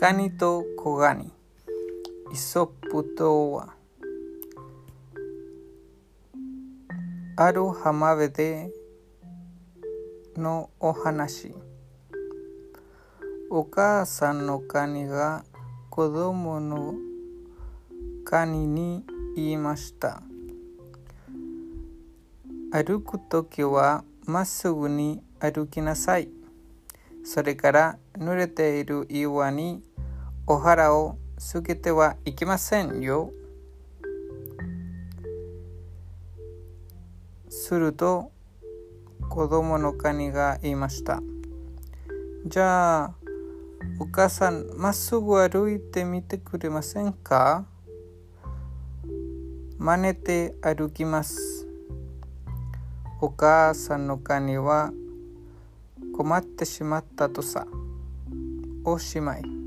カニと小ガニイソップ童話ある浜辺でのお話お母さんのカニが子供のカニに言いました歩くときはまっすぐに歩きなさいそれから濡れている岩にお腹をすけてはいけませんよ。すると子供のカニが言いました。じゃあお母さんまっすぐ歩いてみてくれませんか？真似て歩きます。お母さんのカニは困ってしまったとさ。おしまい。